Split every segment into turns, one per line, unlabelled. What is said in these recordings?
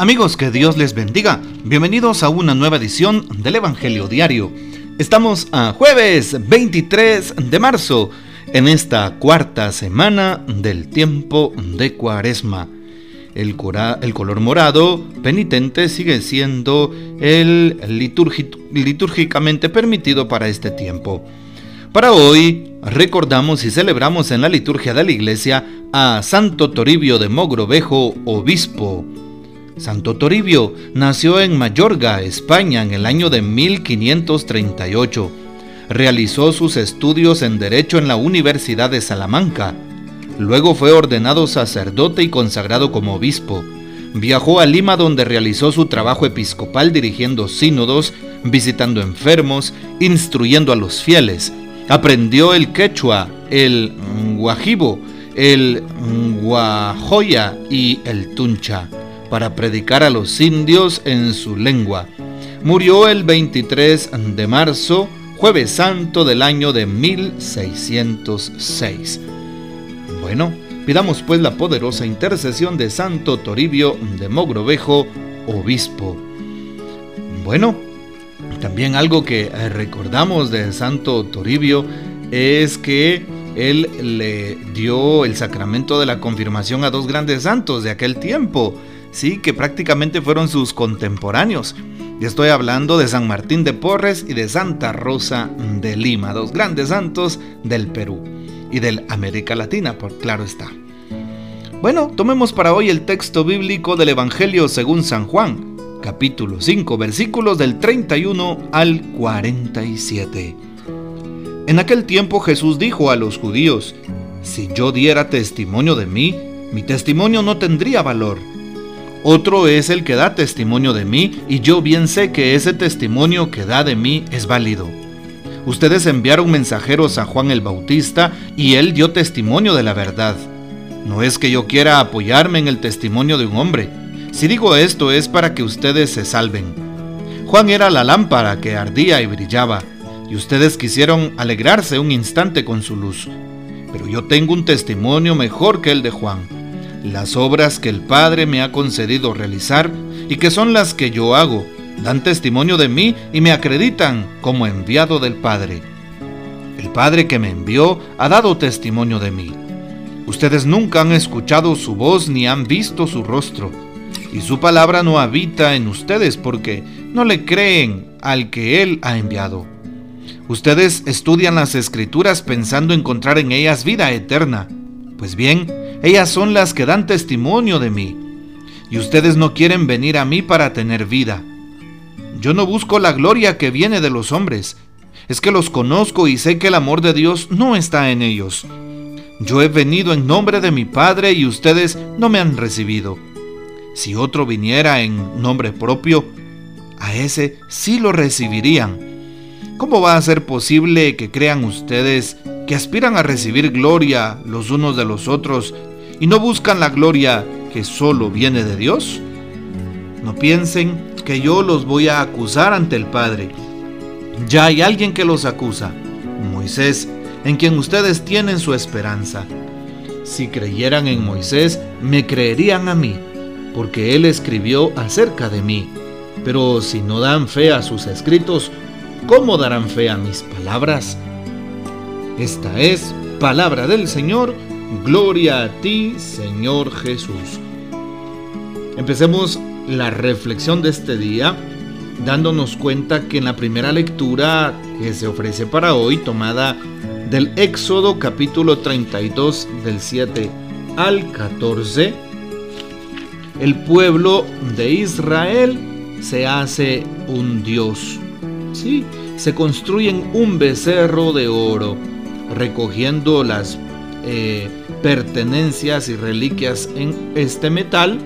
Amigos, que Dios les bendiga. Bienvenidos a una nueva edición del Evangelio Diario. Estamos a jueves 23 de marzo, en esta cuarta semana del tiempo de Cuaresma. El, color morado penitente sigue siendo el litúrgicamente permitido para este tiempo. Para hoy recordamos y celebramos en la liturgia de la iglesia a Santo Toribio de Mogrovejo, obispo. Santo Toribio nació en Mayorga, España, en el año de 1538. Realizó sus estudios en Derecho en la Universidad de Salamanca. Luego fue ordenado sacerdote y consagrado como obispo. Viajó a Lima donde realizó su trabajo episcopal dirigiendo sínodos, visitando enfermos, instruyendo a los fieles. Aprendió el quechua, el guajibo, el guajoya y el tuncha para predicar a los indios en su lengua. Murió el 23 de marzo, jueves santo del año de 1606. Bueno, pidamos pues la poderosa intercesión de Santo Toribio de Mogrovejo, obispo. Bueno, también algo que recordamos de Santo Toribio es que él le dio el sacramento de la confirmación a dos grandes santos de aquel tiempo, sí, que prácticamente fueron sus contemporáneos. Y estoy hablando de San Martín de Porres y de Santa Rosa de Lima, dos grandes santos del Perú y del América Latina, por claro está. Bueno, tomemos para hoy el texto bíblico del Evangelio según San Juan, capítulo 5, versículos del 31 al 47. En aquel tiempo Jesús dijo a los judíos, si yo diera testimonio de mí, mi testimonio no tendría valor otro es el que da testimonio de mí y yo bien sé que ese testimonio que da de mí es válido. Ustedes enviaron mensajeros a Juan el Bautista y él dio testimonio de la verdad. No es que yo quiera apoyarme en el testimonio de un hombre. Si digo esto es para que ustedes se salven. Juan era la lámpara que ardía y brillaba, y ustedes quisieron alegrarse un instante con su luz. Pero yo tengo un testimonio mejor que el de Juan las obras que el Padre me ha concedido realizar y que son las que yo hago, dan testimonio de mí y me acreditan como enviado del Padre. El Padre que me envió ha dado testimonio de mí. Ustedes nunca han escuchado su voz ni han visto su rostro, y su palabra no habita en ustedes porque no le creen al que Él ha enviado. Ustedes estudian las escrituras pensando encontrar en ellas vida eterna. Pues bien, ellas son las que dan testimonio de mí. Y ustedes no quieren venir a mí para tener vida. Yo no busco la gloria que viene de los hombres. Es que los conozco y sé que el amor de Dios no está en ellos. Yo he venido en nombre de mi Padre y ustedes no me han recibido. Si otro viniera en nombre propio, a ese sí lo recibirían. ¿Cómo va a ser posible que crean ustedes que aspiran a recibir gloria los unos de los otros y no buscan la gloria que solo viene de Dios? No piensen que yo los voy a acusar ante el Padre. Ya hay alguien que los acusa, Moisés, en quien ustedes tienen su esperanza. Si creyeran en Moisés, me creerían a mí, porque él escribió acerca de mí. Pero si no dan fe a sus escritos, ¿cómo darán fe a mis palabras? Esta es palabra del Señor Gloria a ti, Señor Jesús. Empecemos la reflexión de este día dándonos cuenta que en la primera lectura que se ofrece para hoy, tomada del Éxodo capítulo 32 del 7 al 14, el pueblo de Israel se hace un Dios. ¿sí? Se construyen un becerro de oro, recogiendo las eh, pertenencias y reliquias en este metal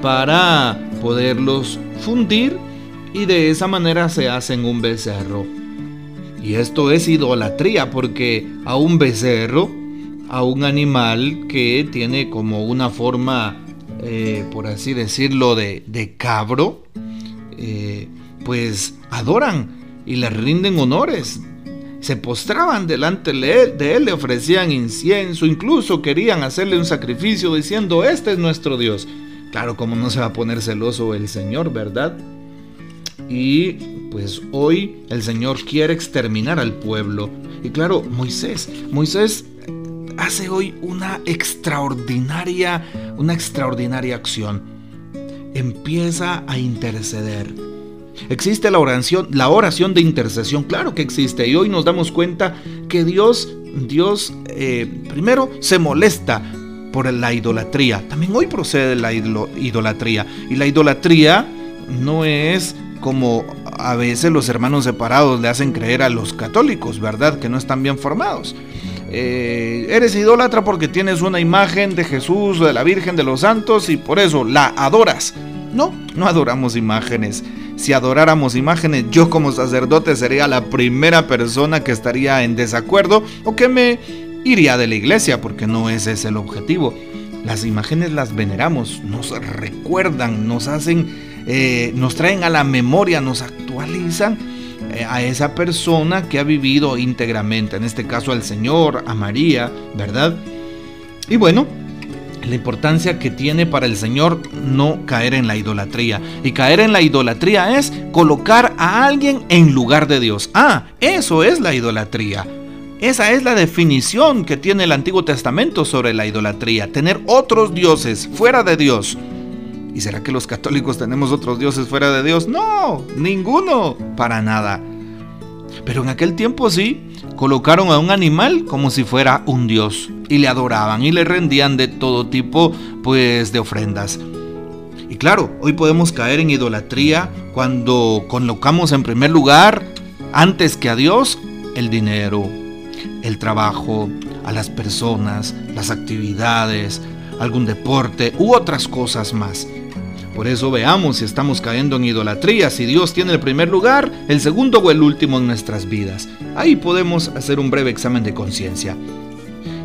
para poderlos fundir y de esa manera se hacen un becerro. Y esto es idolatría porque a un becerro, a un animal que tiene como una forma, eh, por así decirlo, de, cabro, eh, pues adoran y le rinden honores se postraban delante de él, le ofrecían incienso, incluso querían hacerle un sacrificio diciendo, este es nuestro Dios. Claro, como no se va a poner celoso el Señor, ¿verdad? Y pues hoy el Señor quiere exterminar al pueblo. Y claro, Moisés, Moisés hace hoy una extraordinaria, una extraordinaria acción. Empieza a interceder. Existe la oración, la oración de intercesión, claro que existe. Y hoy nos damos cuenta que Dios, Dios eh, primero se molesta por la idolatría. También hoy procede la idolatría. Y la idolatría no es como a veces los hermanos separados le hacen creer a los católicos, ¿verdad? Que no están bien formados. Eh, eres idólatra porque tienes una imagen de Jesús, de la Virgen, de los santos y por eso la adoras. No, no adoramos imágenes. Si adoráramos imágenes, yo como sacerdote sería la primera persona que estaría en desacuerdo o que me iría de la iglesia porque no ese es el objetivo. Las imágenes las veneramos, nos recuerdan, nos hacen, eh, nos traen a la memoria, nos actualizan eh, a esa persona que ha vivido íntegramente, en este caso al Señor, a María, ¿verdad? Y bueno, la importancia que tiene para el Señor no caer en la idolatría. Y caer en la idolatría es colocar a alguien en lugar de Dios. Ah, eso es la idolatría. Esa es la definición que tiene el Antiguo Testamento sobre la idolatría, tener otros dioses fuera de Dios. ¿Y será que los católicos tenemos otros dioses fuera de Dios? No, ninguno, para nada. Pero en aquel tiempo sí, colocaron a un animal como si fuera un dios y le adoraban y le rendían de todo tipo pues de ofrendas. Y claro, hoy podemos caer en idolatría cuando colocamos en primer lugar antes que a Dios el dinero, el trabajo, a las personas, las actividades, algún deporte u otras cosas más. Por eso veamos si estamos cayendo en idolatría, si Dios tiene el primer lugar, el segundo o el último en nuestras vidas. Ahí podemos hacer un breve examen de conciencia.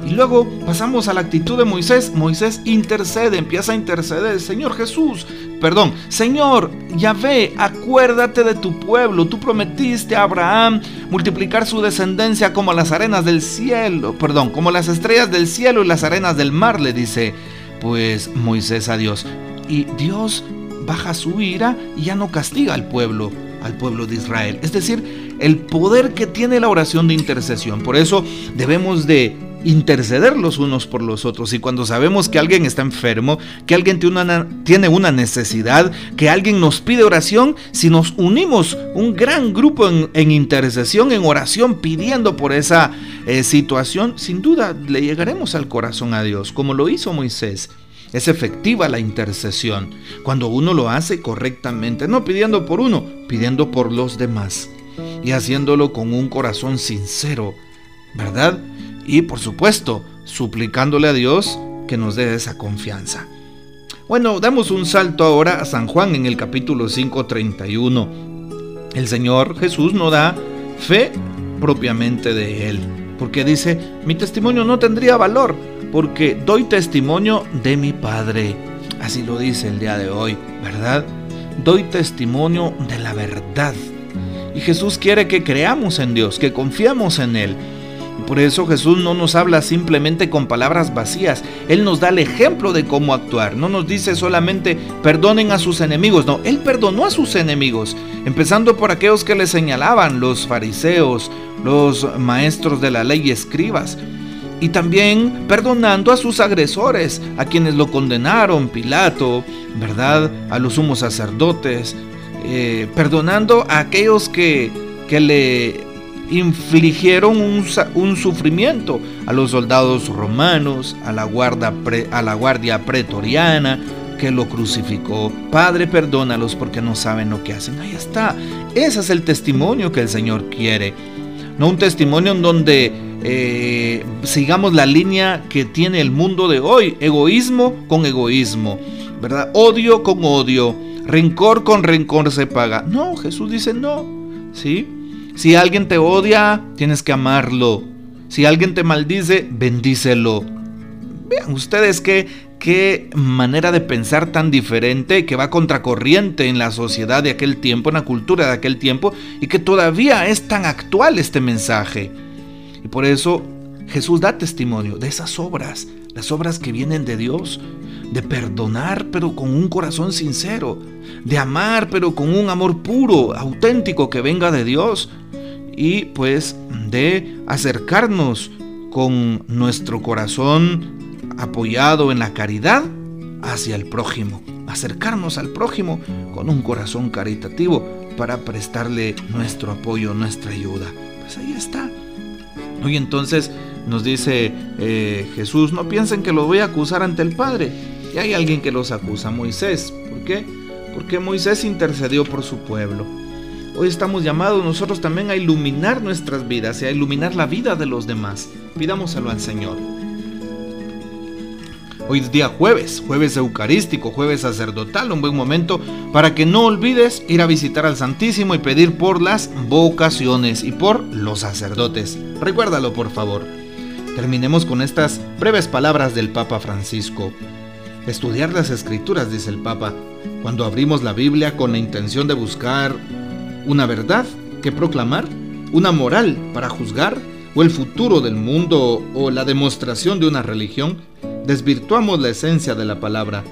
Y luego pasamos a la actitud de Moisés. Moisés intercede, empieza a interceder. Señor Jesús, perdón, Señor Yahvé, acuérdate de tu pueblo. Tú prometiste a Abraham multiplicar su descendencia como las arenas del cielo, perdón, como las estrellas del cielo y las arenas del mar, le dice pues Moisés a Dios y Dios baja su ira y ya no castiga al pueblo, al pueblo de Israel. Es decir, el poder que tiene la oración de intercesión. Por eso debemos de interceder los unos por los otros. Y cuando sabemos que alguien está enfermo, que alguien tiene una, necesidad, que alguien nos pide oración, si nos unimos un gran grupo en, intercesión, en oración, pidiendo por esa eh, situación, sin duda le llegaremos al corazón a Dios, como lo hizo Moisés. Es efectiva la intercesión cuando uno lo hace correctamente, no pidiendo por uno, pidiendo por los demás y haciéndolo con un corazón sincero, ¿verdad? Y por supuesto, suplicándole a Dios que nos dé esa confianza. Bueno, damos un salto ahora a San Juan en el capítulo 5:31. El Señor Jesús no da fe propiamente de Él, porque dice, mi testimonio no tendría valor porque doy testimonio de mi Padre. Así lo dice el día de hoy, ¿verdad? Doy testimonio de la verdad. Y Jesús quiere que creamos en Dios, que confiamos en Él. Por eso Jesús no nos habla simplemente con palabras vacías. Él nos da el ejemplo de cómo actuar. No nos dice solamente perdonen a sus enemigos. No, Él perdonó a sus enemigos. Empezando por aquellos que le señalaban, los fariseos, los maestros de la ley y escribas y también perdonando a sus agresores, a quienes lo condenaron, Pilato, ¿verdad? A los sumos sacerdotes, eh, perdonando a aquellos que, que le infligieron un, sufrimiento, a los soldados romanos, a la, guarda a la guardia pretoriana, que lo crucificó. Padre, perdónalos porque no saben lo que hacen. Ahí está. Ese es el testimonio que el Señor quiere. No un testimonio en donde eh, sigamos la línea que tiene el mundo de hoy, egoísmo con egoísmo, ¿verdad? Odio con odio, rencor con rencor se paga. No, Jesús dice no, ¿sí? Si alguien te odia, tienes que amarlo. Si alguien te maldice, bendícelo. Vean ustedes qué, qué manera de pensar tan diferente que va contracorriente en la sociedad de aquel tiempo, en la cultura de aquel tiempo, y que todavía es tan actual este mensaje. Por eso Jesús da testimonio de esas obras, las obras que vienen de Dios, de perdonar pero con un corazón sincero, de amar pero con un amor puro, auténtico que venga de Dios y pues de acercarnos con nuestro corazón apoyado en la caridad hacia el prójimo, acercarnos al prójimo con un corazón caritativo para prestarle nuestro apoyo, nuestra ayuda. Pues ahí está. Hoy entonces nos dice eh, Jesús, no piensen que lo voy a acusar ante el Padre. Y hay alguien que los acusa, Moisés. ¿Por qué? Porque Moisés intercedió por su pueblo. Hoy estamos llamados nosotros también a iluminar nuestras vidas y a iluminar la vida de los demás. Pidámoselo al Señor. Hoy es día jueves, jueves eucarístico, jueves sacerdotal, un buen momento para que no olvides ir a visitar al Santísimo y pedir por las vocaciones y por los sacerdotes. Recuérdalo por favor. Terminemos con estas breves palabras del Papa Francisco. Estudiar las escrituras, dice el Papa, cuando abrimos la Biblia con la intención de buscar una verdad que proclamar, una moral para juzgar, o el futuro del mundo o la demostración de una religión, desvirtuamos la esencia de la palabra,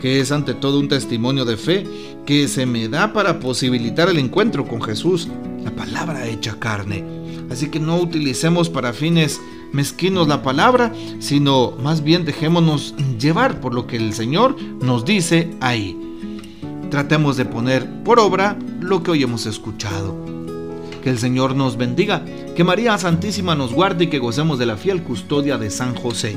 que es ante todo un testimonio de fe que se me da para posibilitar el encuentro con Jesús, la palabra hecha carne. Así que no utilicemos para fines mezquinos la palabra, sino más bien dejémonos llevar por lo que el Señor nos dice ahí. Tratemos de poner por obra lo que hoy hemos escuchado. Que el Señor nos bendiga, que María Santísima nos guarde y que gocemos de la fiel custodia de San José